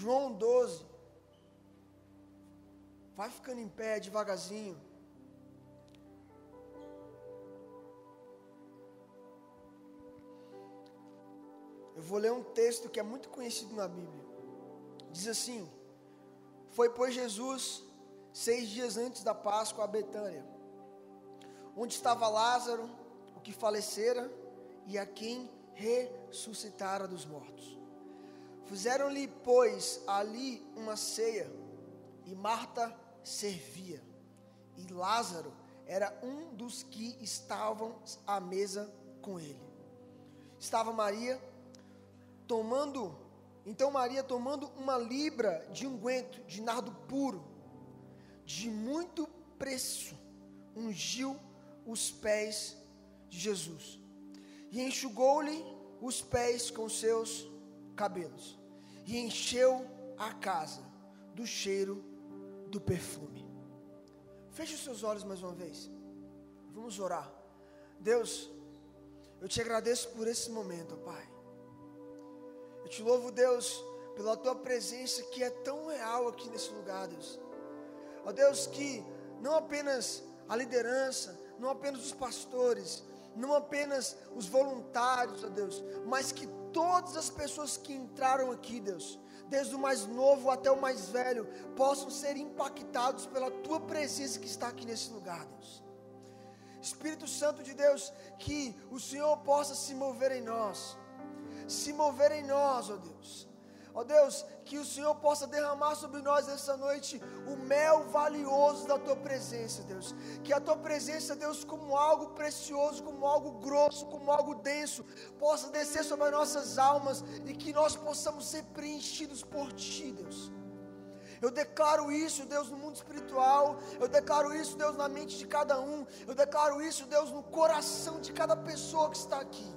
João 12. Vai ficando em pé devagarzinho. Eu vou ler um texto que é muito conhecido na Bíblia. Diz assim: Foi, pois, Jesus, seis dias antes da Páscoa, a Betânia, onde estava Lázaro, o que falecera, e a quem ressuscitara dos mortos. Fizeram-lhe, pois, ali uma ceia, e Marta servia, e Lázaro era um dos que estavam à mesa com ele. Estava Maria tomando, então Maria tomando uma libra de unguento de nardo puro, de muito preço, ungiu os pés de Jesus e enxugou-lhe os pés com seus cabelos e encheu a casa do cheiro do perfume. Feche os seus olhos mais uma vez. Vamos orar. Deus, eu te agradeço por esse momento, Pai. Eu te louvo, Deus, pela tua presença que é tão real aqui nesse lugar, Deus. Ó Deus, que não apenas a liderança, não apenas os pastores, não apenas os voluntários, ó Deus, mas que todas as pessoas que entraram aqui, Deus, desde o mais novo até o mais velho, possam ser impactados pela tua presença que está aqui nesse lugar, Deus. Espírito Santo de Deus, que o Senhor possa se mover em nós se mover em nós, ó Deus. Ó Deus, que o Senhor possa derramar sobre nós essa noite o mel valioso da tua presença, Deus. Que a tua presença, Deus, como algo precioso, como algo grosso, como algo denso, possa descer sobre as nossas almas e que nós possamos ser preenchidos por ti, Deus. Eu declaro isso, Deus, no mundo espiritual. Eu declaro isso, Deus, na mente de cada um. Eu declaro isso, Deus, no coração de cada pessoa que está aqui.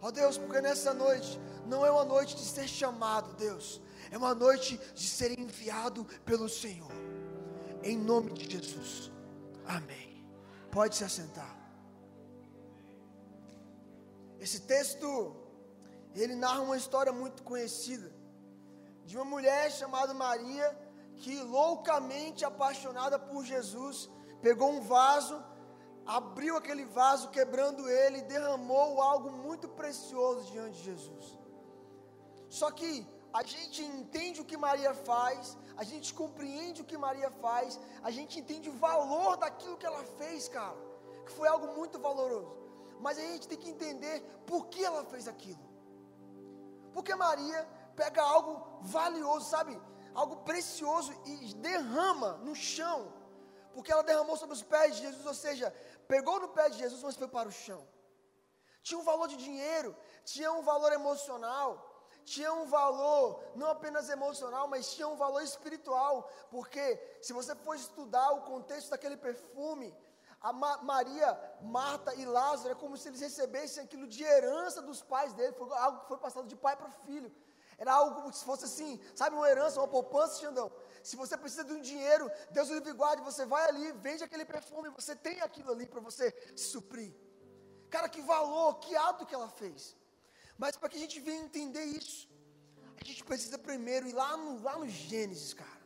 Ó Deus, porque nessa noite não é uma noite de ser chamado, Deus, é uma noite de ser enviado pelo Senhor. Em nome de Jesus. Amém. Pode se assentar. Esse texto ele narra uma história muito conhecida de uma mulher chamada Maria que loucamente apaixonada por Jesus pegou um vaso abriu aquele vaso, quebrando ele, derramou algo muito precioso diante de Jesus. Só que a gente entende o que Maria faz, a gente compreende o que Maria faz, a gente entende o valor daquilo que ela fez, cara, que foi algo muito valoroso. Mas a gente tem que entender por que ela fez aquilo. Porque Maria pega algo valioso, sabe? Algo precioso e derrama no chão. Porque ela derramou sobre os pés de Jesus, ou seja, pegou no pé de Jesus, mas foi para o chão. Tinha um valor de dinheiro, tinha um valor emocional, tinha um valor não apenas emocional, mas tinha um valor espiritual, porque se você for estudar o contexto daquele perfume, a Ma Maria, Marta e Lázaro é como se eles recebessem aquilo de herança dos pais dele, foi algo que foi passado de pai para filho. Era algo como se fosse assim, sabe, uma herança, uma poupança, Xandão. Se você precisa de um dinheiro, Deus livre guarde, você vai ali, vende aquele perfume, você tem aquilo ali para você suprir. Cara, que valor, que ato que ela fez. Mas para que a gente venha entender isso, a gente precisa primeiro ir lá no, lá no Gênesis, cara.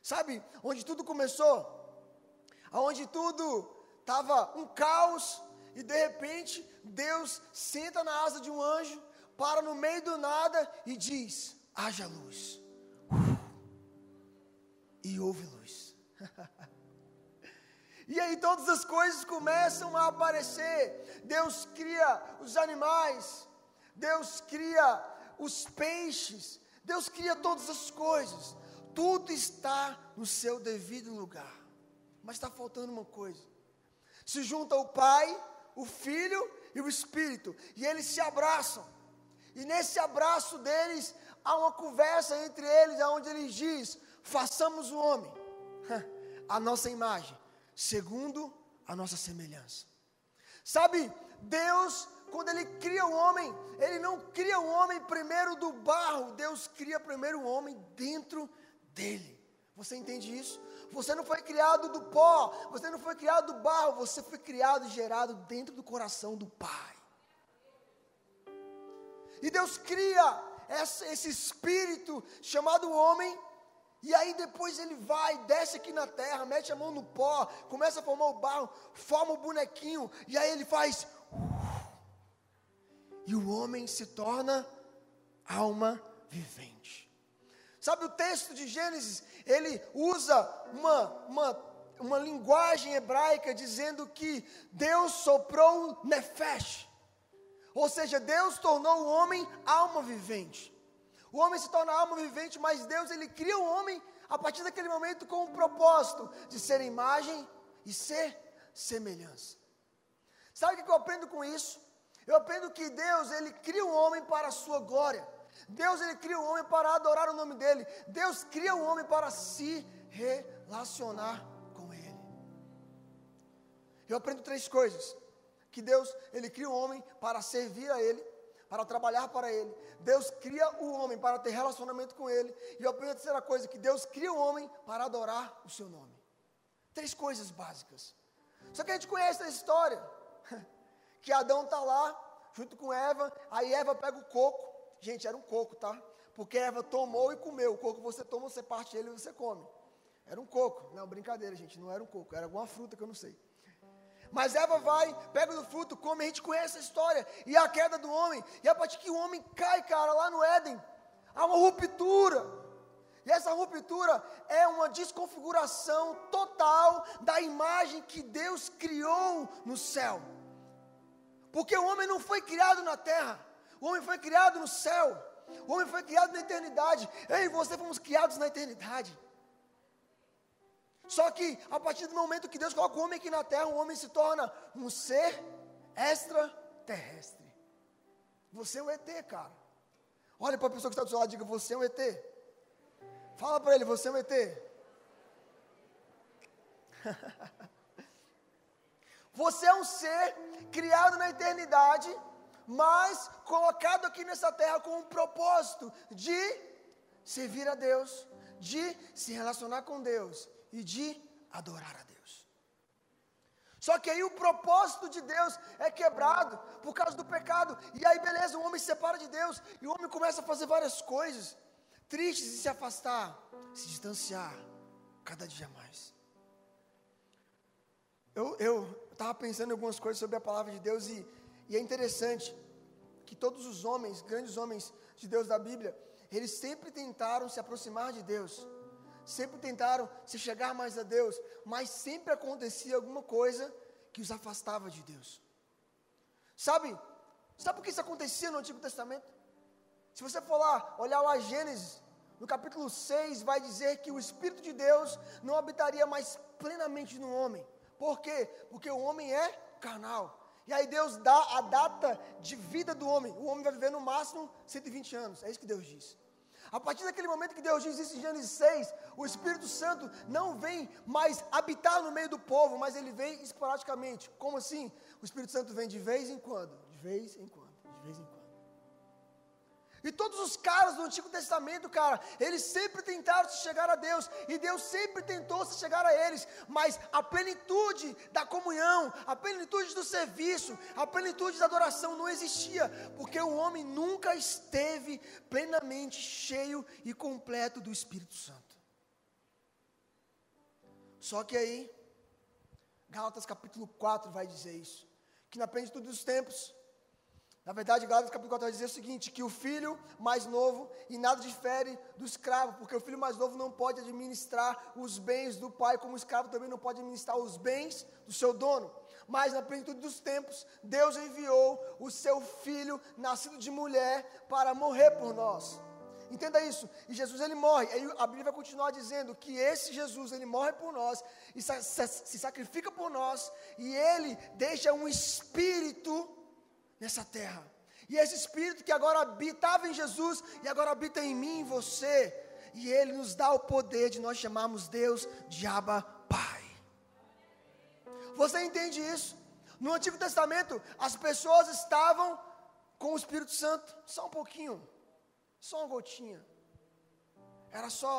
Sabe, onde tudo começou? Onde tudo estava um caos, e de repente Deus senta na asa de um anjo, para no meio do nada e diz: haja luz e houve luz. e aí todas as coisas começam a aparecer. Deus cria os animais, Deus cria os peixes, Deus cria todas as coisas. Tudo está no seu devido lugar. Mas está faltando uma coisa. Se junta o Pai, o Filho e o Espírito, e eles se abraçam. E nesse abraço deles há uma conversa entre eles, onde eles diz: façamos o homem a nossa imagem, segundo a nossa semelhança. Sabe, Deus, quando Ele cria o homem, Ele não cria o homem primeiro do barro, Deus cria primeiro o homem dentro dele. Você entende isso? Você não foi criado do pó, você não foi criado do barro, você foi criado e gerado dentro do coração do Pai. E Deus cria esse espírito chamado homem, e aí depois ele vai, desce aqui na terra, mete a mão no pó, começa a formar o barro, forma o bonequinho, e aí ele faz. E o homem se torna alma vivente. Sabe o texto de Gênesis? Ele usa uma, uma, uma linguagem hebraica dizendo que Deus soprou nefesh. Ou seja, Deus tornou o homem alma vivente. O homem se torna alma vivente, mas Deus ele cria o homem a partir daquele momento com o propósito de ser imagem e ser semelhança. Sabe o que eu aprendo com isso? Eu aprendo que Deus ele cria o homem para a sua glória. Deus ele cria o homem para adorar o nome dele. Deus cria o homem para se relacionar com ele. Eu aprendo três coisas: que Deus ele cria o homem para servir a ele, para trabalhar para Ele. Deus cria o homem para ter relacionamento com Ele. E a terceira coisa, que Deus cria o homem para adorar o seu nome. Três coisas básicas. Só que a gente conhece a história. Que Adão está lá, junto com Eva, aí Eva pega o coco. Gente, era um coco, tá? Porque Eva tomou e comeu. O coco você toma, você parte ele e você come. Era um coco. Não, brincadeira, gente, não era um coco, era alguma fruta que eu não sei. Mas Eva vai, pega do fruto, come, a gente conhece a história. E a queda do homem. E a partir que o homem cai, cara, lá no Éden, há uma ruptura. E essa ruptura é uma desconfiguração total da imagem que Deus criou no céu. Porque o homem não foi criado na terra, o homem foi criado no céu, o homem foi criado na eternidade. Eu e você fomos criados na eternidade. Só que a partir do momento que Deus coloca o homem aqui na terra, o homem se torna um ser extraterrestre. Você é um ET, cara. Olha para a pessoa que está do seu lado e diga: Você é um ET. Fala para ele: Você é um ET. Você é um ser criado na eternidade, mas colocado aqui nessa terra com um propósito de servir a Deus, de se relacionar com Deus e de adorar a Deus. Só que aí o propósito de Deus é quebrado por causa do pecado. E aí, beleza, o homem se separa de Deus e o homem começa a fazer várias coisas tristes e se afastar, se distanciar cada dia mais. Eu estava pensando em algumas coisas sobre a palavra de Deus e, e é interessante que todos os homens, grandes homens de Deus da Bíblia, eles sempre tentaram se aproximar de Deus sempre tentaram se chegar mais a Deus, mas sempre acontecia alguma coisa que os afastava de Deus. Sabe? Sabe por que isso acontecia no Antigo Testamento? Se você for lá, olhar lá Gênesis, no capítulo 6, vai dizer que o Espírito de Deus não habitaria mais plenamente no homem. Por quê? Porque o homem é carnal. E aí Deus dá a data de vida do homem. O homem vai viver no máximo 120 anos. É isso que Deus diz. A partir daquele momento que Deus diz isso em Gênesis 6, o Espírito Santo não vem mais habitar no meio do povo, mas ele vem esporadicamente. Como assim? O Espírito Santo vem de vez em quando, de vez em quando, de vez em quando. E todos os caras do Antigo Testamento, cara, eles sempre tentaram se chegar a Deus, e Deus sempre tentou se chegar a eles, mas a plenitude da comunhão, a plenitude do serviço, a plenitude da adoração não existia, porque o homem nunca esteve plenamente cheio e completo do Espírito Santo. Só que aí, Gálatas capítulo 4 vai dizer isso, que na plenitude dos tempos, na verdade, Gálatas capítulo 4 vai dizer o seguinte: que o filho mais novo, e nada difere do escravo, porque o filho mais novo não pode administrar os bens do pai, como o escravo também não pode administrar os bens do seu dono. Mas na plenitude dos tempos, Deus enviou o seu filho, nascido de mulher, para morrer por nós. Entenda isso. E Jesus ele morre. Aí a Bíblia vai continuar dizendo que esse Jesus ele morre por nós e se sacrifica por nós e ele deixa um espírito nessa terra. E esse Espírito que agora habitava em Jesus e agora habita em mim em você, e Ele nos dá o poder de nós chamarmos Deus de Abba Pai. Você entende isso? No Antigo Testamento, as pessoas estavam com o Espírito Santo, só um pouquinho, só uma gotinha. Era só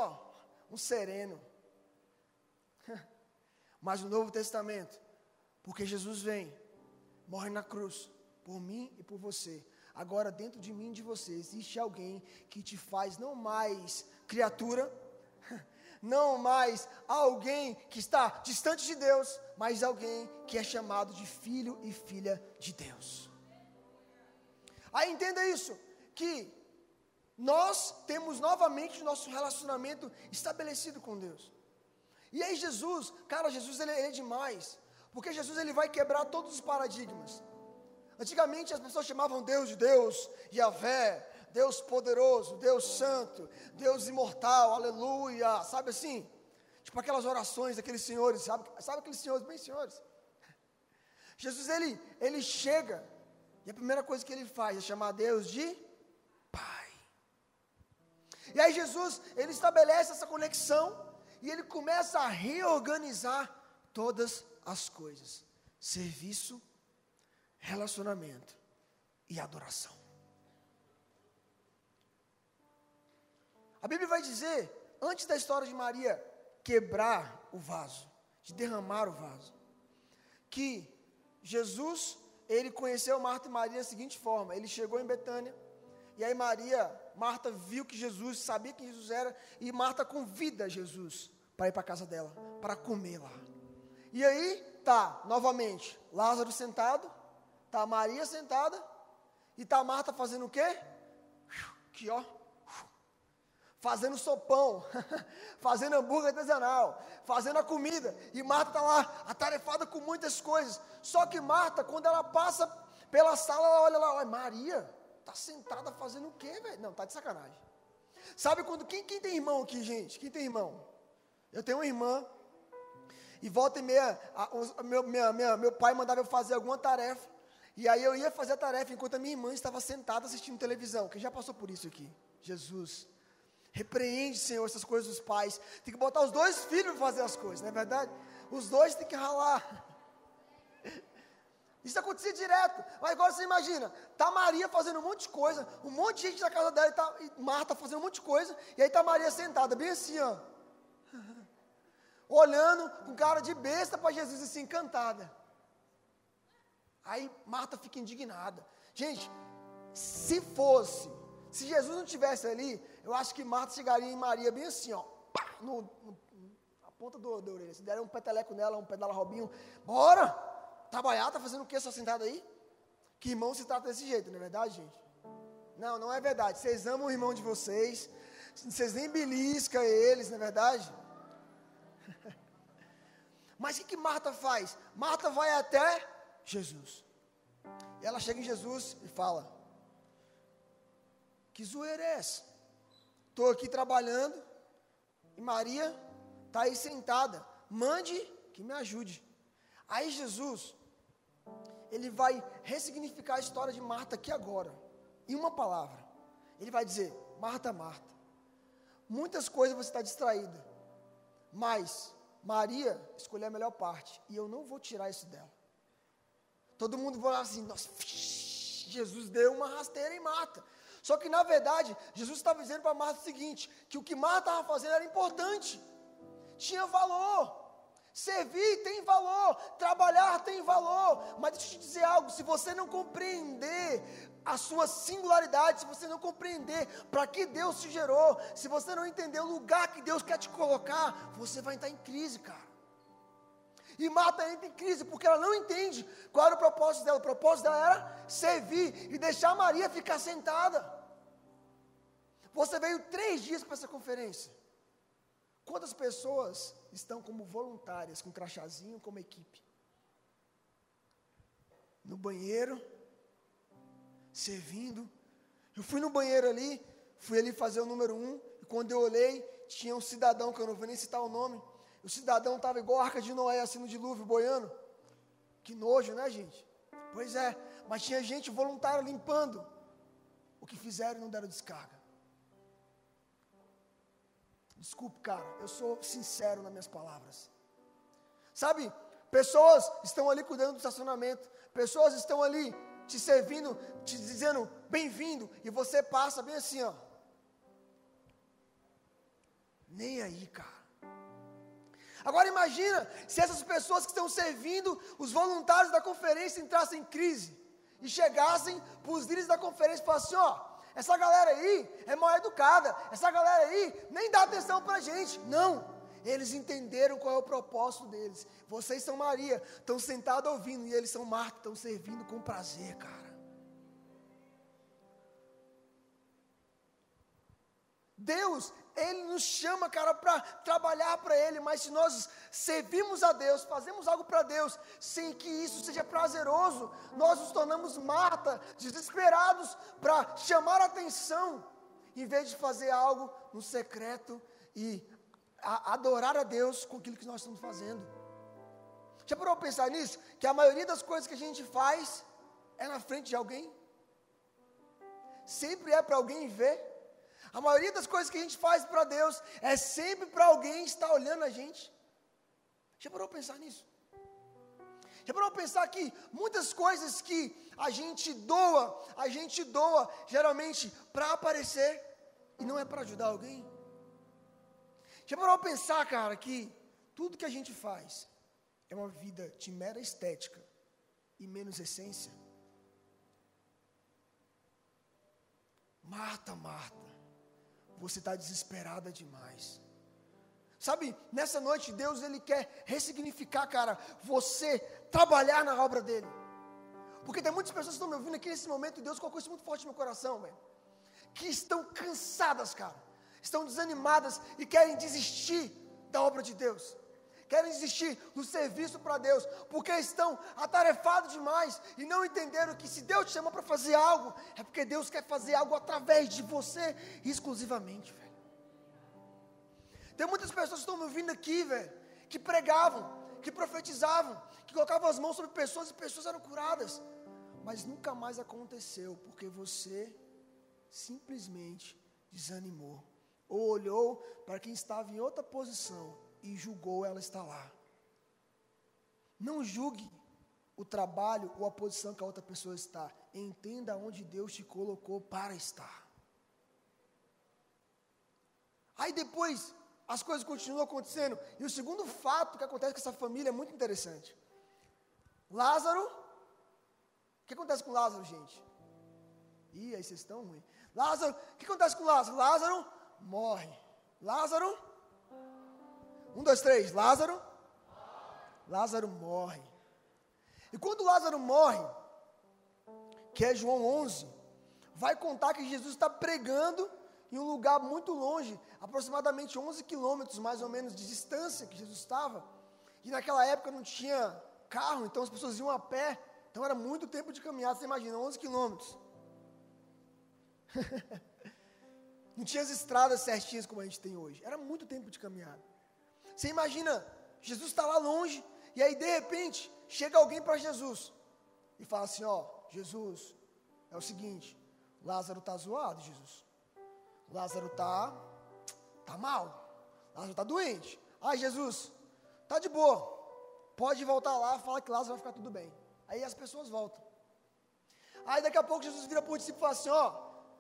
um sereno. Mas no Novo Testamento, porque Jesus vem, morre na cruz, por mim e por você. agora dentro de mim e de você existe alguém que te faz não mais criatura, não mais alguém que está distante de Deus, mas alguém que é chamado de filho e filha de Deus. Aí entenda isso, que nós temos novamente o nosso relacionamento estabelecido com Deus. E aí Jesus, cara, Jesus ele, é demais, porque Jesus ele vai quebrar todos os paradigmas. Antigamente as pessoas chamavam Deus de Deus, Yahvé, Deus poderoso, Deus santo, Deus imortal, aleluia, sabe assim? Tipo aquelas orações daqueles senhores, sabe? Sabe aqueles senhores, bem senhores? Jesus, ele, ele chega, e a primeira coisa que ele faz é chamar Deus de Pai. E aí Jesus, ele estabelece essa conexão, e ele começa a reorganizar todas as coisas: serviço, relacionamento e adoração. A Bíblia vai dizer, antes da história de Maria quebrar o vaso, de derramar o vaso, que Jesus, ele conheceu Marta e Maria da seguinte forma: ele chegou em Betânia, e aí Maria, Marta viu que Jesus, sabia quem Jesus era, e Marta convida Jesus para ir para a casa dela, para comer lá. E aí, tá, novamente, Lázaro sentado, tá Maria sentada, e tá Marta fazendo o quê? Que ó, fazendo sopão, fazendo hambúrguer artesanal, fazendo a comida. E Marta está lá, atarefada com muitas coisas. Só que Marta, quando ela passa pela sala, ela olha lá, olha, Maria, está sentada fazendo o quê, velho? Não, tá de sacanagem. Sabe quando, quem, quem tem irmão aqui, gente? Quem tem irmão? Eu tenho uma irmã, e volta e meia, a, a, meu, minha, minha, meu pai mandava eu fazer alguma tarefa, e aí eu ia fazer a tarefa enquanto a minha irmã estava sentada assistindo televisão. Quem já passou por isso aqui? Jesus. Repreende, Senhor, essas coisas dos pais. Tem que botar os dois filhos para fazer as coisas, não é verdade? Os dois têm que ralar. Isso acontecia direto. Mas agora você imagina, tá Maria fazendo um monte de coisa, um monte de gente na casa dela, e, tá, e Marta fazendo um monte de coisa, e aí tá Maria sentada, bem assim, ó. Olhando com cara de besta para Jesus, assim, encantada. Aí Marta fica indignada. Gente, se fosse, se Jesus não tivesse ali, eu acho que Marta chegaria em Maria bem assim, ó, pá, no, no, a ponta do, da orelha. Se der um peteleco nela, um pedala Robinho, bora! Trabalhar, tá fazendo o que só sentado aí? Que irmão se trata desse jeito, não é verdade, gente? Não, não é verdade. Vocês amam o irmão de vocês, vocês nem beliscam eles, não é verdade? Mas o que, que Marta faz? Marta vai até Jesus. E ela chega em Jesus e fala: Que zoeira é essa? Estou aqui trabalhando e Maria está aí sentada. Mande que me ajude. Aí Jesus, ele vai ressignificar a história de Marta aqui agora, em uma palavra. Ele vai dizer: Marta, Marta, muitas coisas você está distraída, mas Maria escolheu a melhor parte, e eu não vou tirar isso dela. Todo mundo vai falar assim: Nossa, Jesus deu uma rasteira em Marta. Só que na verdade, Jesus estava dizendo para Marta o seguinte: que o que Marta estava fazendo era importante, tinha valor. Servir tem valor, trabalhar tem valor, mas deixa eu te dizer algo: se você não compreender a sua singularidade, se você não compreender para que Deus te gerou, se você não entender o lugar que Deus quer te colocar, você vai entrar em crise, cara. E Marta entra em crise porque ela não entende qual era o propósito dela. O propósito dela era servir e deixar Maria ficar sentada. Você veio três dias para essa conferência. Quantas pessoas estão como voluntárias, com crachazinho, como equipe? No banheiro, servindo. Eu fui no banheiro ali, fui ali fazer o número um, e quando eu olhei, tinha um cidadão, que eu não vou nem citar o nome, o cidadão estava igual a arca de Noé, assim no dilúvio, boiando. Que nojo, né, gente? Pois é, mas tinha gente voluntária limpando. O que fizeram não deram descarga. Desculpe, cara, eu sou sincero nas minhas palavras. Sabe, pessoas estão ali cuidando do estacionamento, pessoas estão ali te servindo, te dizendo bem-vindo, e você passa bem assim, ó. Nem aí, cara. Agora imagina se essas pessoas que estão servindo, os voluntários da conferência entrassem em crise. e chegassem para os líderes da conferência e falassem: ó, essa galera aí é mal educada, essa galera aí nem dá atenção para a gente. Não, eles entenderam qual é o propósito deles. Vocês são Maria, estão sentados ouvindo, e eles são Marta, estão servindo com prazer, cara. Deus, Ele nos chama, cara, para trabalhar para Ele, mas se nós servimos a Deus, fazemos algo para Deus, sem que isso seja prazeroso, nós nos tornamos Marta, desesperados para chamar atenção, em vez de fazer algo no secreto e a, adorar a Deus com aquilo que nós estamos fazendo. Já parou para pensar nisso? Que a maioria das coisas que a gente faz é na frente de alguém? Sempre é para alguém ver? A maioria das coisas que a gente faz para Deus é sempre para alguém estar olhando a gente. Já parou para pensar nisso? Já parou para pensar que muitas coisas que a gente doa, a gente doa geralmente para aparecer e não é para ajudar alguém? Já parou para pensar, cara, que tudo que a gente faz é uma vida de mera estética e menos essência? Marta, Marta, você está desesperada demais. Sabe, nessa noite Deus ele quer ressignificar, cara, você trabalhar na obra dele. Porque tem muitas pessoas que estão me ouvindo aqui nesse momento e Deus colocou isso muito forte no meu coração, velho. Que estão cansadas, cara. Estão desanimadas e querem desistir da obra de Deus querem desistir do serviço para Deus, porque estão atarefados demais e não entenderam que se Deus te chama para fazer algo, é porque Deus quer fazer algo através de você exclusivamente, velho. Tem muitas pessoas que estão me ouvindo aqui, velho, que pregavam, que profetizavam, que colocavam as mãos sobre pessoas e pessoas eram curadas, mas nunca mais aconteceu, porque você simplesmente desanimou ou olhou para quem estava em outra posição e julgou ela estar lá. Não julgue o trabalho ou a posição que a outra pessoa está. Entenda onde Deus te colocou para estar. Aí depois as coisas continuam acontecendo. E o segundo fato que acontece com essa família é muito interessante. Lázaro. O que acontece com Lázaro, gente? Ih, aí vocês estão ruins. Lázaro, o que acontece com Lázaro? Lázaro morre. Lázaro um, dois, três. Lázaro. Lázaro morre. E quando Lázaro morre, que é João 11, vai contar que Jesus está pregando em um lugar muito longe, aproximadamente 11 quilômetros mais ou menos de distância que Jesus estava. E naquela época não tinha carro, então as pessoas iam a pé. Então era muito tempo de caminhada, você imagina, 11 quilômetros. não tinha as estradas certinhas como a gente tem hoje. Era muito tempo de caminhada. Você imagina, Jesus está lá longe, e aí de repente chega alguém para Jesus e fala assim: Ó, Jesus, é o seguinte, Lázaro está zoado, Jesus. Lázaro está tá mal. Lázaro está doente. Ai, Jesus, tá de boa. Pode voltar lá, fala que Lázaro vai ficar tudo bem. Aí as pessoas voltam. Aí daqui a pouco Jesus vira para o discípulo e fala assim: Ó,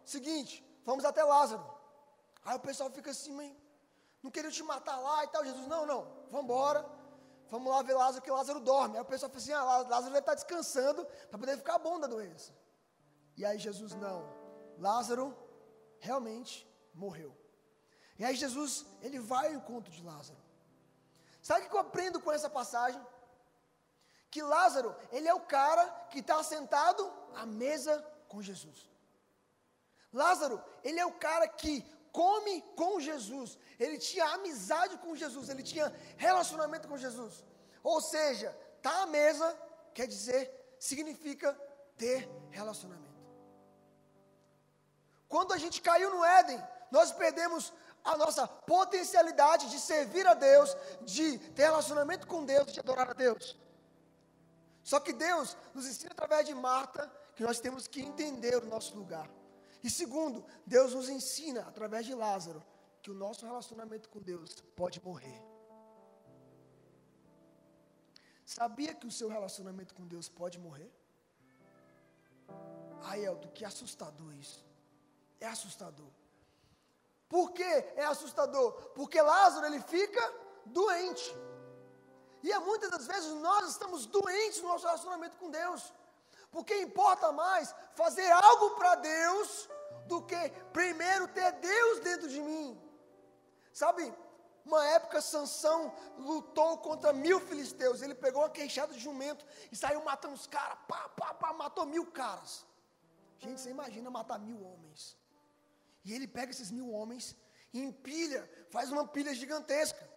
seguinte, vamos até Lázaro. Aí o pessoal fica assim, mãe, não queriam te matar lá e tal. Jesus, não, não, vamos embora. Vamos lá ver Lázaro, que Lázaro dorme. Aí o pessoal fala assim: ah, Lázaro deve estar descansando para poder ficar bom da doença. E aí Jesus, não. Lázaro realmente morreu. E aí Jesus, ele vai ao encontro de Lázaro. Sabe o que eu aprendo com essa passagem? Que Lázaro, ele é o cara que está sentado à mesa com Jesus. Lázaro, ele é o cara que come com Jesus, ele tinha amizade com Jesus, ele tinha relacionamento com Jesus. Ou seja, tá à mesa quer dizer, significa ter relacionamento. Quando a gente caiu no Éden, nós perdemos a nossa potencialidade de servir a Deus, de ter relacionamento com Deus, de adorar a Deus. Só que Deus nos ensina através de Marta que nós temos que entender o nosso lugar. E segundo, Deus nos ensina, através de Lázaro, que o nosso relacionamento com Deus pode morrer. Sabia que o seu relacionamento com Deus pode morrer? Ai, Elton, que assustador isso. É assustador. Por que é assustador? Porque Lázaro ele fica doente. E é muitas das vezes nós estamos doentes no nosso relacionamento com Deus. Porque importa mais fazer algo para Deus do que primeiro ter Deus dentro de mim. Sabe, uma época Sansão lutou contra mil filisteus. Ele pegou uma queixada de jumento e saiu matando os caras. Pá, pá, pá, matou mil caras. Gente, você imagina matar mil homens. E ele pega esses mil homens e empilha, faz uma pilha gigantesca.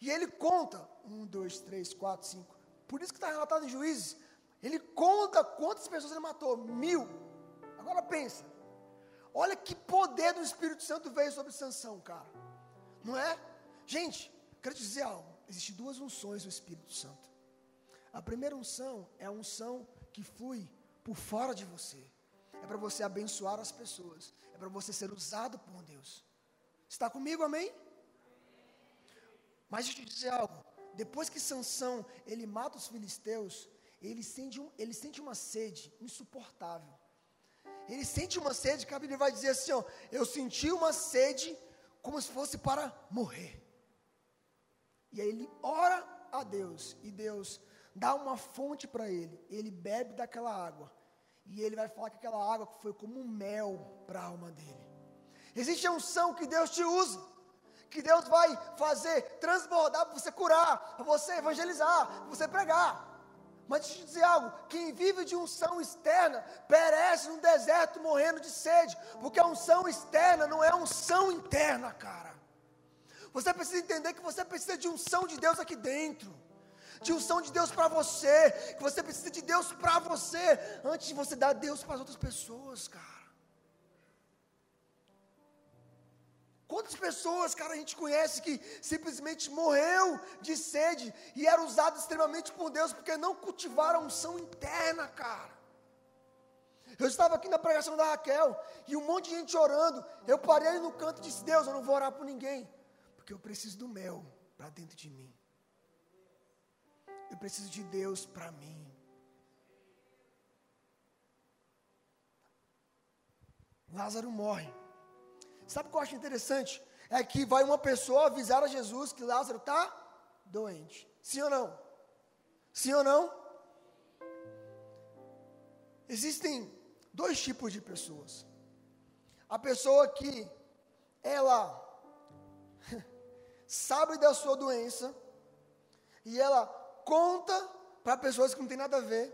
E ele conta: um, dois, três, quatro, cinco. Por isso que está relatado em juízes. Ele conta quantas pessoas ele matou. Mil. Agora pensa. Olha que poder do Espírito Santo veio sobre Sansão, cara. Não é? Gente, quero te dizer algo. Existem duas unções do Espírito Santo. A primeira unção é a unção que flui por fora de você. É para você abençoar as pessoas. É para você ser usado por Deus. Está comigo, amém? Mas deixa eu te dizer algo. Depois que Sansão ele mata os filisteus, ele sente, um, ele sente uma sede insuportável. Ele sente uma sede que a Bíblia vai dizer assim: ó, eu senti uma sede como se fosse para morrer. E aí ele ora a Deus, e Deus dá uma fonte para ele. Ele bebe daquela água. E ele vai falar que aquela água foi como um mel para a alma dele. Existe a unção que Deus te usa, que Deus vai fazer transbordar para você curar, para você evangelizar, para você pregar. Mas deixa eu te dizer algo: quem vive de unção externa perece no deserto morrendo de sede, porque a unção externa não é unção interna, cara. Você precisa entender que você precisa de unção de Deus aqui dentro, de unção de Deus para você, que você precisa de Deus para você, antes de você dar Deus para as outras pessoas, cara. Quantas pessoas, cara, a gente conhece que simplesmente morreu de sede e era usado extremamente por Deus porque não cultivaram a unção interna, cara. Eu estava aqui na pregação da Raquel e um monte de gente orando. Eu parei no canto e disse: Deus, eu não vou orar por ninguém, porque eu preciso do mel para dentro de mim. Eu preciso de Deus para mim. Lázaro morre. Sabe o que eu acho interessante? É que vai uma pessoa avisar a Jesus que Lázaro está doente. Sim ou não? Sim ou não? Existem dois tipos de pessoas. A pessoa que ela sabe da sua doença e ela conta para pessoas que não tem nada a ver.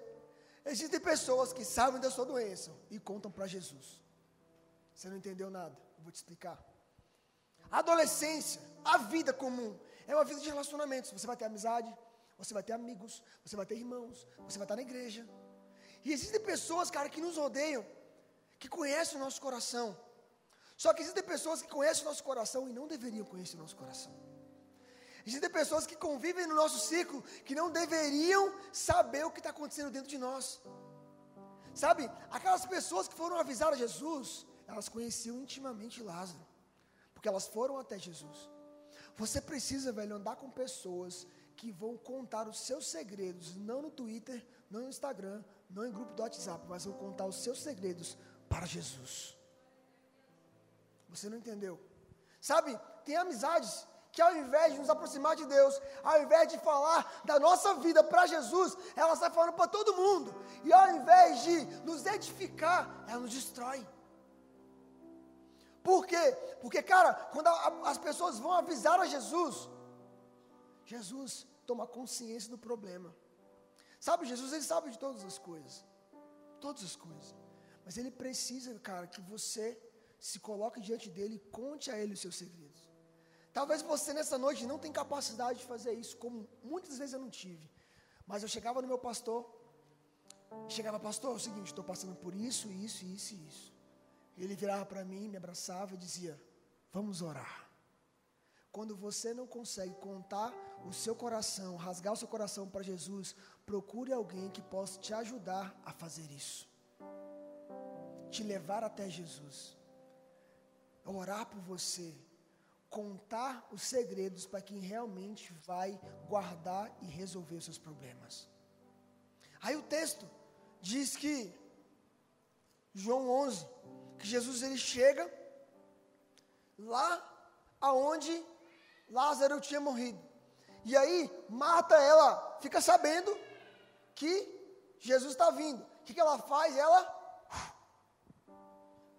Existem pessoas que sabem da sua doença e contam para Jesus. Você não entendeu nada. Eu vou te explicar. A adolescência, a vida comum, é uma vida de relacionamentos. Você vai ter amizade, você vai ter amigos, você vai ter irmãos, você vai estar na igreja. E existem pessoas, cara, que nos rodeiam, que conhecem o nosso coração. Só que existem pessoas que conhecem o nosso coração e não deveriam conhecer o nosso coração. Existem pessoas que convivem no nosso ciclo que não deveriam saber o que está acontecendo dentro de nós. Sabe, aquelas pessoas que foram avisar a Jesus, elas conheciam intimamente Lázaro, porque elas foram até Jesus. Você precisa, velho, andar com pessoas que vão contar os seus segredos, não no Twitter, não no Instagram, não em grupo do WhatsApp, mas vão contar os seus segredos para Jesus. Você não entendeu? Sabe, tem amizades que ao invés de nos aproximar de Deus, ao invés de falar da nossa vida para Jesus, ela está falando para todo mundo. E ao invés de nos edificar, ela nos destrói. Por quê? Porque, cara, quando a, a, as pessoas vão avisar a Jesus, Jesus toma consciência do problema. Sabe, Jesus, ele sabe de todas as coisas. Todas as coisas. Mas ele precisa, cara, que você se coloque diante dele e conte a ele os seus segredos. Talvez você nessa noite não tenha capacidade de fazer isso, como muitas vezes eu não tive. Mas eu chegava no meu pastor, chegava, pastor, é o seguinte, estou passando por isso, isso, isso e isso. Ele virava para mim, me abraçava e dizia: Vamos orar. Quando você não consegue contar o seu coração, rasgar o seu coração para Jesus, procure alguém que possa te ajudar a fazer isso. Te levar até Jesus. Orar por você. Contar os segredos para quem realmente vai guardar e resolver os seus problemas. Aí o texto diz que, João 11, que Jesus ele chega lá aonde Lázaro tinha morrido. E aí Marta ela fica sabendo que Jesus está vindo. o que, que ela faz? Ela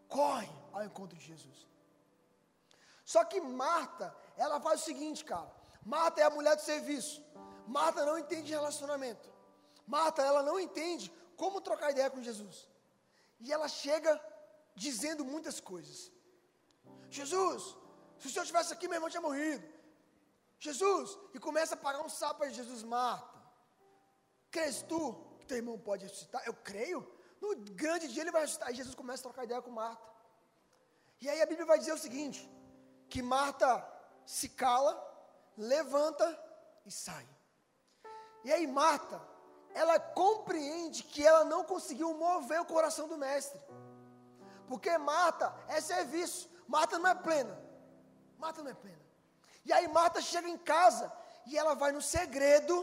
corre ao encontro de Jesus. Só que Marta, ela faz o seguinte, cara. Marta é a mulher do serviço. Marta não entende relacionamento. Marta, ela não entende como trocar ideia com Jesus. E ela chega dizendo muitas coisas. Jesus, se o senhor estivesse aqui, meu irmão tinha morrido. Jesus, e começa a pagar um sapo para Jesus, Marta. Crês tu que teu irmão pode ressuscitar? Eu creio. No grande dia ele vai ressuscitar. E Jesus começa a trocar ideia com Marta. E aí a Bíblia vai dizer o seguinte: que Marta se cala, levanta e sai. E aí Marta, ela compreende que ela não conseguiu mover o coração do mestre. Porque Marta é serviço, Marta não é plena. Marta não é plena. E aí Marta chega em casa e ela vai no segredo,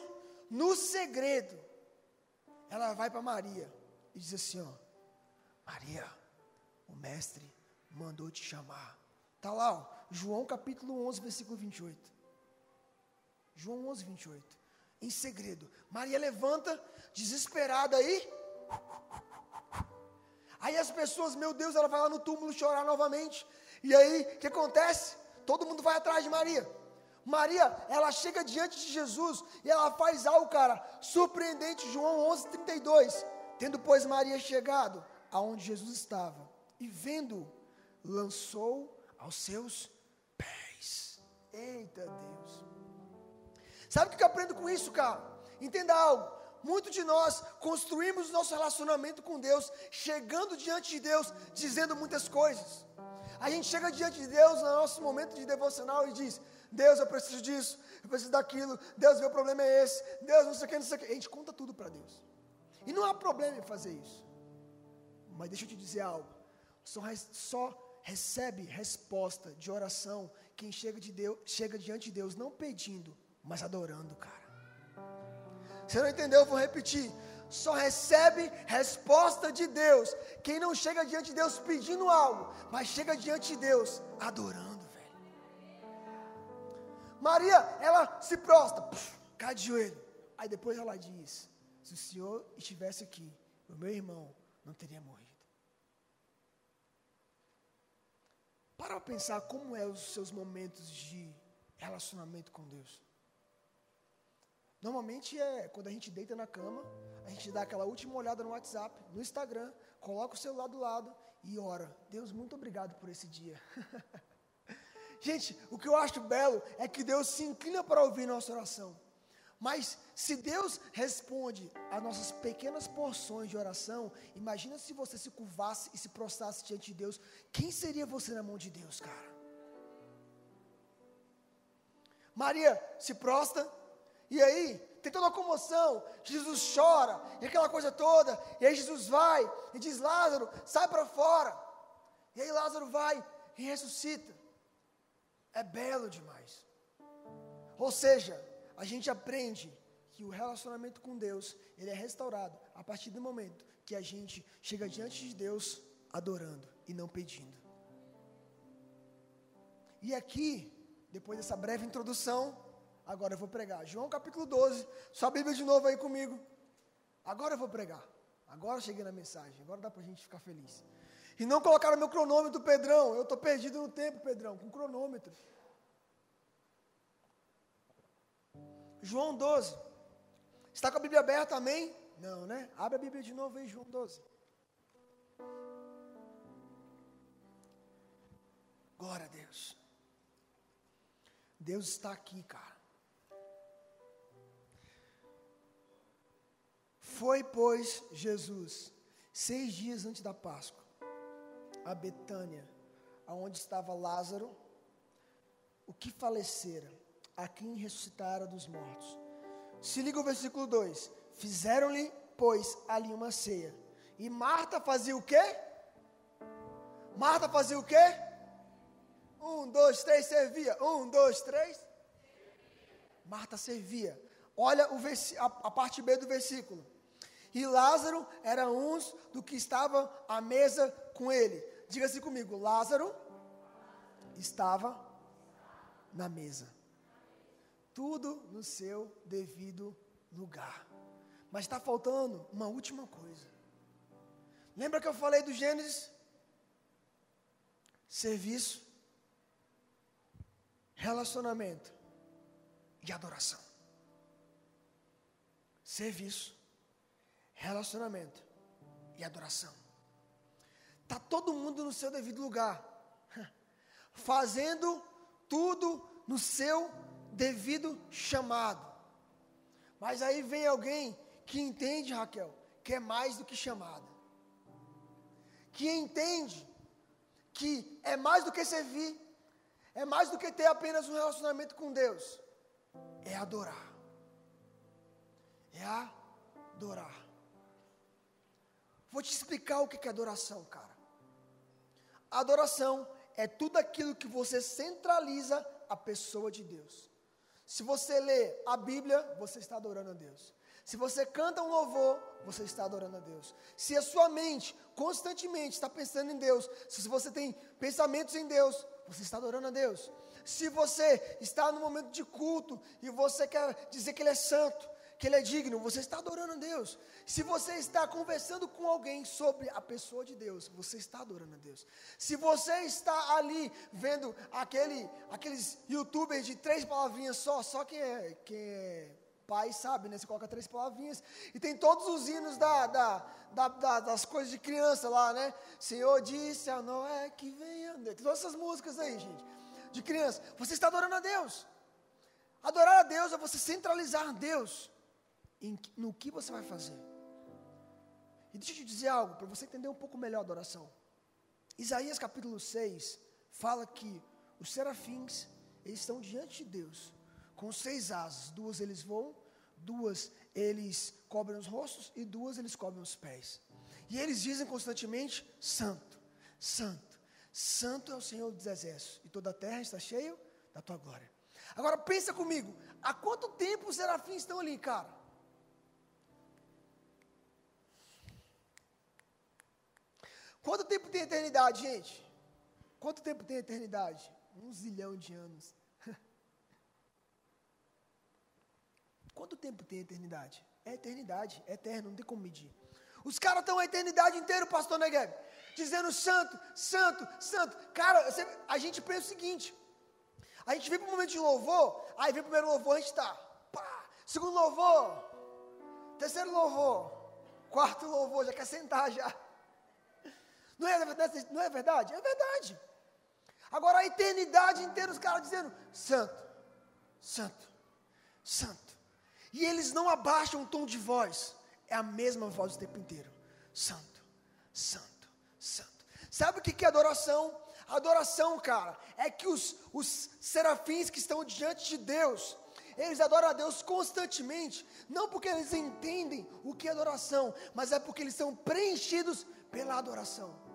no segredo. Ela vai para Maria e diz assim, ó: Maria, o mestre mandou te chamar. Tá lá, ó, João capítulo 11, versículo 28. João 11, 28 em segredo. Maria levanta, desesperada aí. Aí as pessoas, meu Deus, ela vai lá no túmulo chorar novamente. E aí, o que acontece? Todo mundo vai atrás de Maria. Maria, ela chega diante de Jesus e ela faz algo, cara, surpreendente. João 11, 32. Tendo, pois, Maria chegado aonde Jesus estava e vendo, lançou aos seus pés. Eita Deus. Sabe o que eu aprendo com isso, cara? Entenda algo. Muitos de nós construímos nosso relacionamento com Deus, chegando diante de Deus, dizendo muitas coisas. A gente chega diante de Deus no nosso momento de devocional e diz: Deus, eu preciso disso, eu preciso daquilo, Deus, meu problema é esse, Deus, não sei o que, não sei o que. A gente conta tudo para Deus. E não há problema em fazer isso. Mas deixa eu te dizer algo: só, só recebe resposta de oração quem chega, de Deus, chega diante de Deus não pedindo, mas adorando, cara. Você não entendeu? Eu vou repetir. Só recebe resposta de Deus quem não chega diante de Deus pedindo algo, mas chega diante de Deus adorando, velho. Maria, ela se prostra, cai de joelho. Aí depois ela diz: Se o Senhor estivesse aqui, o meu irmão não teria morrido. Para pensar como é os seus momentos de relacionamento com Deus. Normalmente é quando a gente deita na cama, a gente dá aquela última olhada no WhatsApp, no Instagram, coloca o celular do lado e ora. Deus, muito obrigado por esse dia. gente, o que eu acho belo é que Deus se inclina para ouvir nossa oração. Mas se Deus responde a nossas pequenas porções de oração, imagina se você se curvasse e se prostrasse diante de Deus. Quem seria você na mão de Deus, cara? Maria se prostra, e aí, tem toda uma comoção, Jesus chora, e aquela coisa toda, e aí Jesus vai e diz: Lázaro, sai para fora. E aí Lázaro vai e ressuscita. É belo demais. Ou seja, a gente aprende que o relacionamento com Deus, ele é restaurado a partir do momento que a gente chega diante de Deus adorando e não pedindo. E aqui, depois dessa breve introdução, Agora eu vou pregar. João capítulo 12. Sua Bíblia de novo aí comigo. Agora eu vou pregar. Agora eu cheguei na mensagem. Agora dá para a gente ficar feliz. E não colocaram meu cronômetro, Pedrão. Eu estou perdido no tempo, Pedrão, com cronômetro. João 12. Está com a Bíblia aberta, amém? Não, né? Abre a Bíblia de novo aí, João 12. Glória a Deus. Deus está aqui, cara. Foi, pois, Jesus, seis dias antes da Páscoa, a Betânia, aonde estava Lázaro, o que falecera, a quem ressuscitara dos mortos. Se liga o versículo 2: Fizeram-lhe, pois, ali uma ceia. E Marta fazia o quê? Marta fazia o quê? Um, dois, três, servia. Um, dois, três. Marta servia. Olha o a, a parte B do versículo. E Lázaro era um do que estava à mesa com ele. Diga-se comigo, Lázaro estava na mesa. Tudo no seu devido lugar. Mas está faltando uma última coisa. Lembra que eu falei do Gênesis? Serviço, relacionamento e adoração. Serviço, relacionamento e adoração. Tá todo mundo no seu devido lugar, fazendo tudo no seu devido chamado. Mas aí vem alguém que entende, Raquel, que é mais do que chamada. Que entende que é mais do que servir, é mais do que ter apenas um relacionamento com Deus, é adorar. É adorar. Vou te explicar o que é adoração, cara. Adoração é tudo aquilo que você centraliza a pessoa de Deus. Se você lê a Bíblia, você está adorando a Deus. Se você canta um louvor, você está adorando a Deus. Se a sua mente constantemente está pensando em Deus, se você tem pensamentos em Deus, você está adorando a Deus. Se você está no momento de culto e você quer dizer que Ele é santo, que Ele é digno, você está adorando a Deus. Se você está conversando com alguém sobre a pessoa de Deus, você está adorando a Deus. Se você está ali vendo aquele, aqueles youtubers de três palavrinhas só, só quem é, quem é pai sabe, né? Você coloca três palavrinhas e tem todos os hinos da, da, da, da das coisas de criança lá, né? Senhor disse a Noé que venha. Tem todas essas músicas aí, gente, de criança. Você está adorando a Deus. Adorar a Deus é você centralizar Deus em, no que você vai fazer. E deixa eu te dizer algo, para você entender um pouco melhor a adoração. Isaías capítulo 6 fala que os serafins, eles estão diante de Deus, com seis asas. Duas eles voam, duas eles cobrem os rostos e duas eles cobrem os pés. E eles dizem constantemente: Santo, Santo, Santo é o Senhor dos exércitos, e toda a terra está cheia da tua glória. Agora pensa comigo, há quanto tempo os serafins estão ali, cara? Quanto tempo tem eternidade, gente? Quanto tempo tem eternidade? Um zilhão de anos. Quanto tempo tem eternidade? É eternidade, é eterno, não tem como medir. Os caras estão a eternidade inteira, pastor Negev, dizendo santo, santo, santo. Cara, a gente pensa o seguinte: a gente vem para o momento de louvor, aí vem o primeiro louvor, a gente está, segundo louvor, terceiro louvor, quarto louvor, já quer sentar já. Não é, não é verdade? É verdade. Agora a eternidade inteira os caras dizendo: Santo, Santo, Santo. E eles não abaixam o tom de voz, é a mesma voz o tempo inteiro: Santo, Santo, Santo. Sabe o que é adoração? Adoração, cara, é que os, os serafins que estão diante de Deus, eles adoram a Deus constantemente, não porque eles entendem o que é adoração, mas é porque eles são preenchidos pela adoração.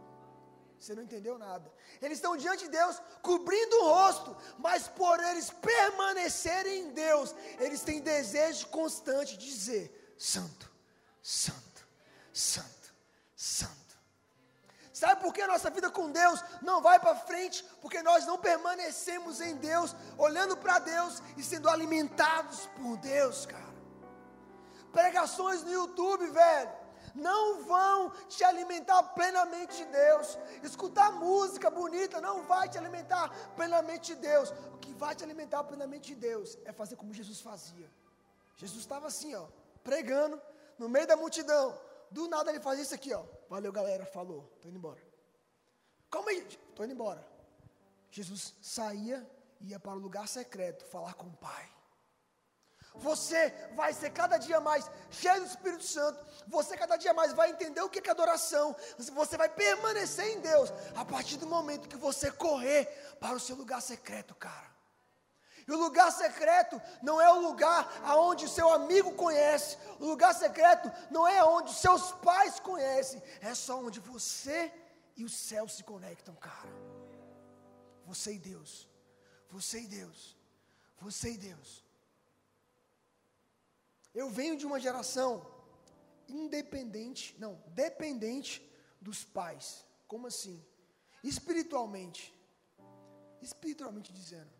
Você não entendeu nada. Eles estão diante de Deus, cobrindo o rosto, mas por eles permanecerem em Deus, eles têm desejo constante de dizer: Santo, Santo, Santo, Santo. Sabe por que a nossa vida com Deus não vai para frente? Porque nós não permanecemos em Deus, olhando para Deus e sendo alimentados por Deus, cara. Pregações no YouTube, velho não vão te alimentar plenamente de Deus. Escutar música bonita não vai te alimentar plenamente de Deus. O que vai te alimentar plenamente de Deus é fazer como Jesus fazia. Jesus estava assim, ó, pregando no meio da multidão. Do nada ele fazia isso aqui, ó. Valeu, galera, falou, tô indo embora. Calma aí, tô indo embora. Jesus saía e ia para o lugar secreto falar com o Pai. Você vai ser cada dia mais cheio do Espírito Santo. Você cada dia mais vai entender o que é adoração. Você vai permanecer em Deus a partir do momento que você correr para o seu lugar secreto, cara. E o lugar secreto não é o lugar aonde o seu amigo conhece. O lugar secreto não é onde os seus pais conhecem. É só onde você e o céu se conectam, cara. Você e Deus. Você e Deus. Você e Deus. Eu venho de uma geração independente, não, dependente dos pais. Como assim? Espiritualmente. Espiritualmente dizendo.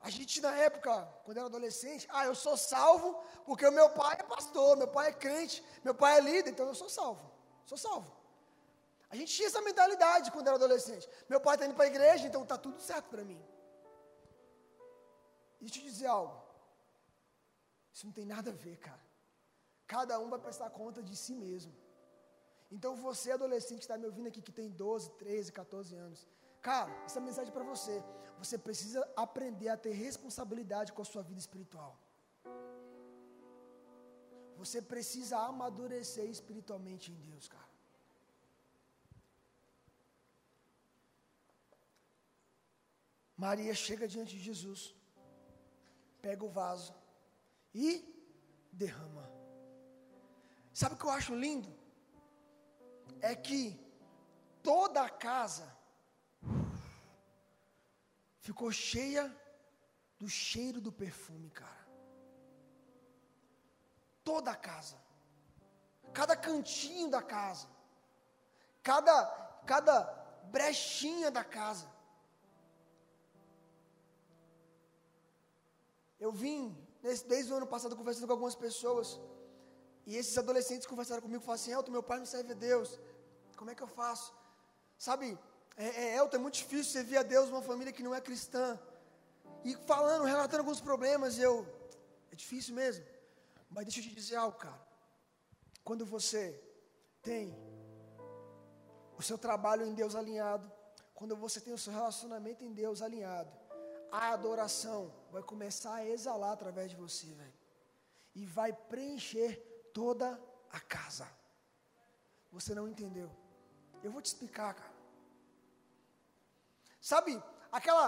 A gente na época, quando era adolescente, ah, eu sou salvo porque o meu pai é pastor, meu pai é crente, meu pai é líder, então eu sou salvo. sou salvo. A gente tinha essa mentalidade quando era adolescente. Meu pai está indo para a igreja, então está tudo certo para mim. E te dizer algo. Isso não tem nada a ver, cara. Cada um vai prestar conta de si mesmo. Então você, adolescente que está me ouvindo aqui, que tem 12, 13, 14 anos, cara, essa mensagem é para você. Você precisa aprender a ter responsabilidade com a sua vida espiritual. Você precisa amadurecer espiritualmente em Deus, cara. Maria chega diante de Jesus, pega o vaso e derrama. Sabe o que eu acho lindo? É que toda a casa ficou cheia do cheiro do perfume, cara. Toda a casa, cada cantinho da casa, cada, cada brechinha da casa. Eu vim, desde o ano passado, conversando com algumas pessoas, e esses adolescentes conversaram comigo falaram assim: Elton, meu pai não serve a Deus, como é que eu faço? Sabe, é, é, Elton, é muito difícil servir a Deus numa família que não é cristã. E falando, relatando alguns problemas, eu, é difícil mesmo. Mas deixa eu te dizer algo, cara. Quando você tem o seu trabalho em Deus alinhado, quando você tem o seu relacionamento em Deus alinhado, a adoração vai começar a exalar através de você, velho. E vai preencher toda a casa. Você não entendeu? Eu vou te explicar, cara. Sabe, aquela,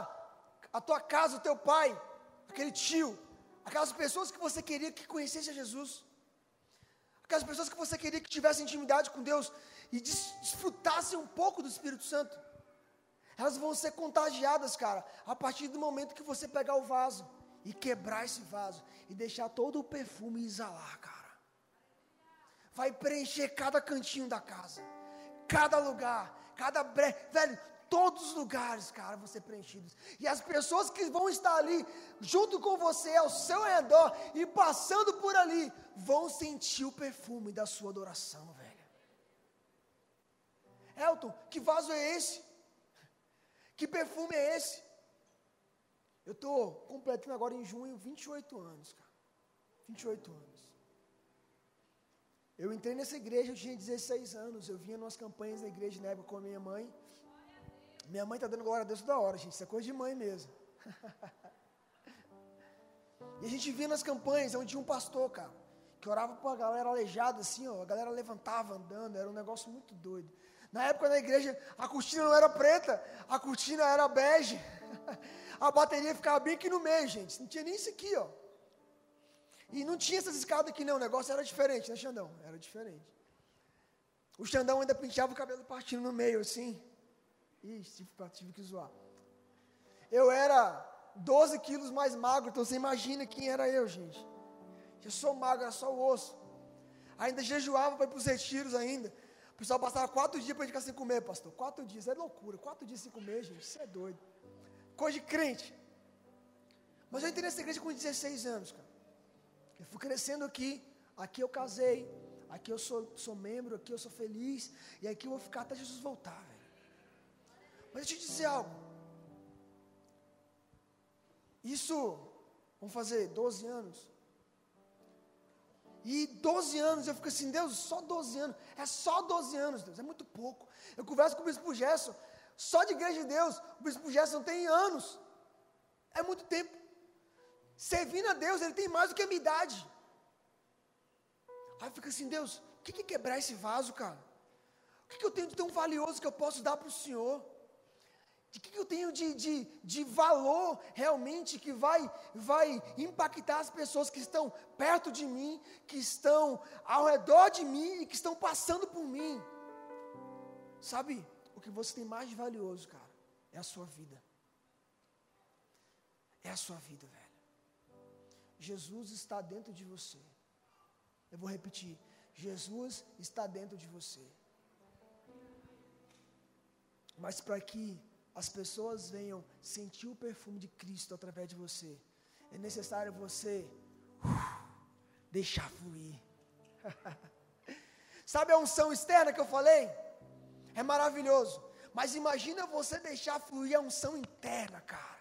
a tua casa, o teu pai, aquele tio, aquelas pessoas que você queria que conhecesse a Jesus, aquelas pessoas que você queria que tivesse intimidade com Deus e desfrutassem um pouco do Espírito Santo, elas vão ser contagiadas, cara, a partir do momento que você pegar o vaso e quebrar esse vaso e deixar todo o perfume exalar, cara. Vai preencher cada cantinho da casa, cada lugar, cada bre... velho, todos os lugares, cara, vão ser preenchidos. E as pessoas que vão estar ali, junto com você, ao seu redor, e passando por ali, vão sentir o perfume da sua adoração, velho. Elton, que vaso é esse? Que perfume é esse? Eu estou completando agora em junho 28 anos, cara. 28 anos. Eu entrei nessa igreja, eu tinha 16 anos. Eu vinha nas campanhas da igreja na época com a minha mãe. Minha mãe está dando glória a Deus toda hora, gente. Isso é coisa de mãe mesmo. e a gente via nas campanhas onde tinha um pastor, cara, que orava para a galera aleijada, assim, ó. A galera levantava andando, era um negócio muito doido. Na época na igreja, a cortina não era preta, a cortina era bege. a bateria ficava bem aqui no meio, gente. Não tinha nem isso aqui, ó. E não tinha essas escadas aqui, não. O negócio era diferente, né, Xandão? Era diferente. O Xandão ainda penteava o cabelo partindo no meio, assim. Ixi, tive, tive que zoar. Eu era 12 quilos mais magro, então você imagina quem era eu, gente. Eu sou magro, era só o osso. Ainda jejuava para ir para os retiros ainda. O pessoal passava quatro dias para ficar sem comer, pastor. Quatro dias, é loucura. Quatro dias sem comer, gente, isso é doido. Coisa de crente. Mas eu entrei nessa igreja com 16 anos, cara. Eu fui crescendo aqui. Aqui eu casei. Aqui eu sou, sou membro, aqui eu sou feliz. E aqui eu vou ficar até Jesus voltar, velho. Mas deixa eu te dizer algo. Isso, vamos fazer 12 anos. E 12 anos eu fico assim, Deus, só 12 anos. É só 12 anos, Deus, é muito pouco. Eu converso com o bispo Gerson, só de igreja de Deus, o bispo Gerson tem anos. É muito tempo. Servindo a Deus, ele tem mais do que a minha idade. Aí fica assim, Deus, o que é quebrar esse vaso, cara? O que eu tenho de tão valioso que eu posso dar para o Senhor? O que eu tenho de, de, de valor realmente que vai, vai impactar as pessoas que estão perto de mim, que estão ao redor de mim e que estão passando por mim? Sabe, o que você tem mais valioso, cara, é a sua vida. É a sua vida, velho. Jesus está dentro de você. Eu vou repetir: Jesus está dentro de você. Mas para que as pessoas venham sentir o perfume de Cristo através de você, é necessário você uh, deixar fluir. Sabe a unção externa que eu falei? É maravilhoso. Mas imagina você deixar fluir a unção interna, cara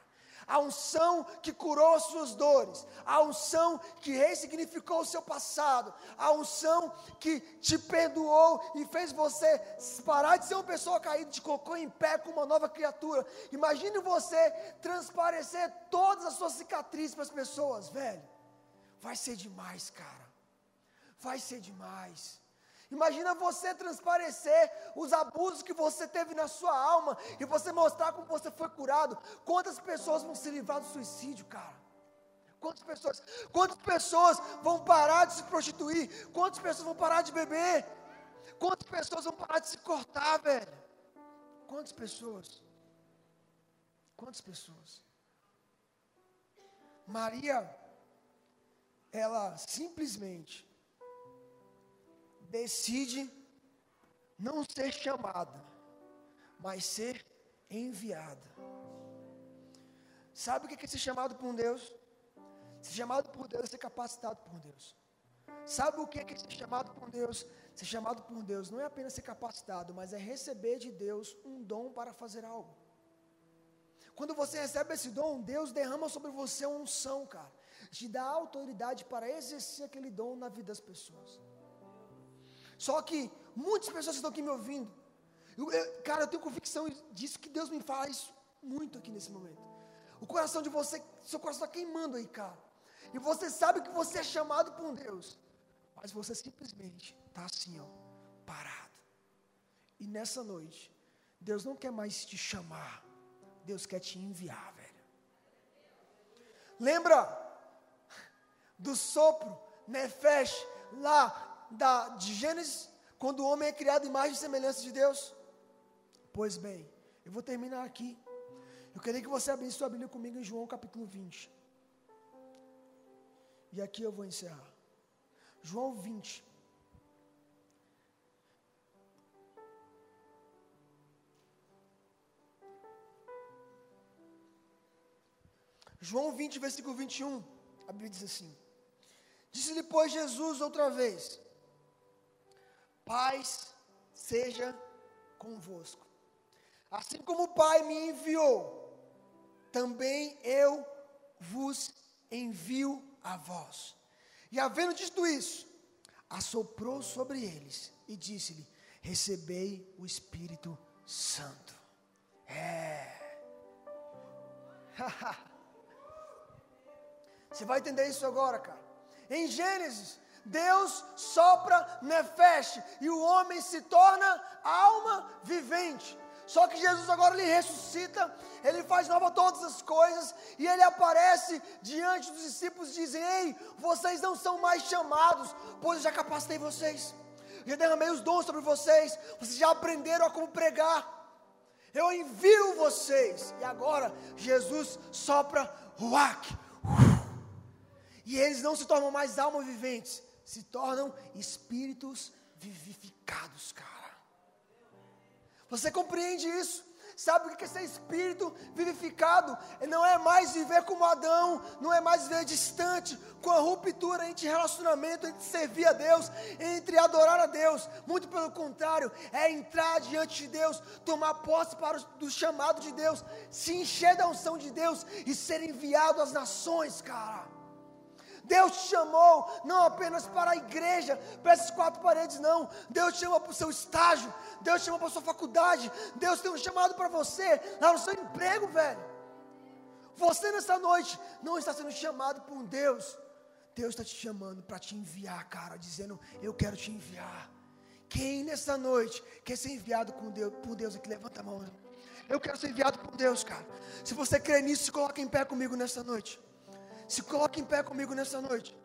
a unção que curou as suas dores, a unção que ressignificou o seu passado, a unção que te perdoou e fez você parar de ser uma pessoa caída, te colocou em pé como uma nova criatura. Imagine você transparecer todas as suas cicatrizes para as pessoas, velho. Vai ser demais, cara. Vai ser demais. Imagina você transparecer os abusos que você teve na sua alma e você mostrar como você foi curado. Quantas pessoas vão se livrar do suicídio, cara? Quantas pessoas? Quantas pessoas vão parar de se prostituir? Quantas pessoas vão parar de beber? Quantas pessoas vão parar de se cortar, velho? Quantas pessoas? Quantas pessoas? Maria, ela simplesmente decide não ser chamada, mas ser enviada. Sabe o que é ser chamado por Deus? Ser chamado por Deus é ser capacitado por Deus. Sabe o que é ser chamado por Deus? Ser chamado por Deus não é apenas ser capacitado, mas é receber de Deus um dom para fazer algo. Quando você recebe esse dom, Deus derrama sobre você uma unção, cara. Te dá autoridade para exercer aquele dom na vida das pessoas. Só que muitas pessoas estão aqui me ouvindo. Eu, eu, cara, eu tenho convicção disso que Deus me fala isso muito aqui nesse momento. O coração de você, seu coração está queimando aí, cara. E você sabe que você é chamado por Deus. Mas você simplesmente está assim, ó, parado. E nessa noite, Deus não quer mais te chamar. Deus quer te enviar, velho. Lembra do sopro, Nefesh, lá da, de Gênesis, quando o homem é criado em imagem e semelhança de Deus? Pois bem, eu vou terminar aqui. Eu queria que você abrisse sua Bíblia comigo em João capítulo 20. E aqui eu vou encerrar. João 20. João 20, versículo 21, a Bíblia diz assim: Disse-lhe, pois, Jesus outra vez: paz seja convosco. Assim como o Pai me enviou, também eu vos envio a vós. E havendo dito isso, assoprou sobre eles e disse-lhe: Recebei o Espírito Santo. É. Você vai entender isso agora, cara. Em Gênesis, Deus sopra nefesh e o homem se torna alma vivente. Só que Jesus agora ele ressuscita, ele faz nova todas as coisas e ele aparece diante dos discípulos e Ei, vocês não são mais chamados, pois eu já capacitei vocês, já derramei os dons sobre vocês, vocês já aprenderam a como pregar. Eu envio vocês. E agora Jesus sopra ruach. E eles não se tornam mais almas viventes, se tornam espíritos vivificados, cara. Você compreende isso? Sabe o que é ser espírito vivificado? Não é mais viver como Adão, não é mais viver distante, com a ruptura entre relacionamento, entre servir a Deus, entre adorar a Deus. Muito pelo contrário, é entrar diante de Deus, tomar posse para o, do chamado de Deus, se encher da unção de Deus e ser enviado às nações, cara. Deus te chamou não apenas para a igreja, para essas quatro paredes, não. Deus te chama para o seu estágio, Deus te chama para a sua faculdade, Deus tem um chamado para você lá no seu emprego, velho. Você nessa noite não está sendo chamado por um Deus. Deus está te chamando para te enviar, cara, dizendo: Eu quero te enviar. Quem nessa noite quer ser enviado por Deus, por Deus aqui? Levanta a mão. Eu quero ser enviado por Deus, cara. Se você crê nisso, se coloca em pé comigo nessa noite. Se coloque em pé comigo nessa noite.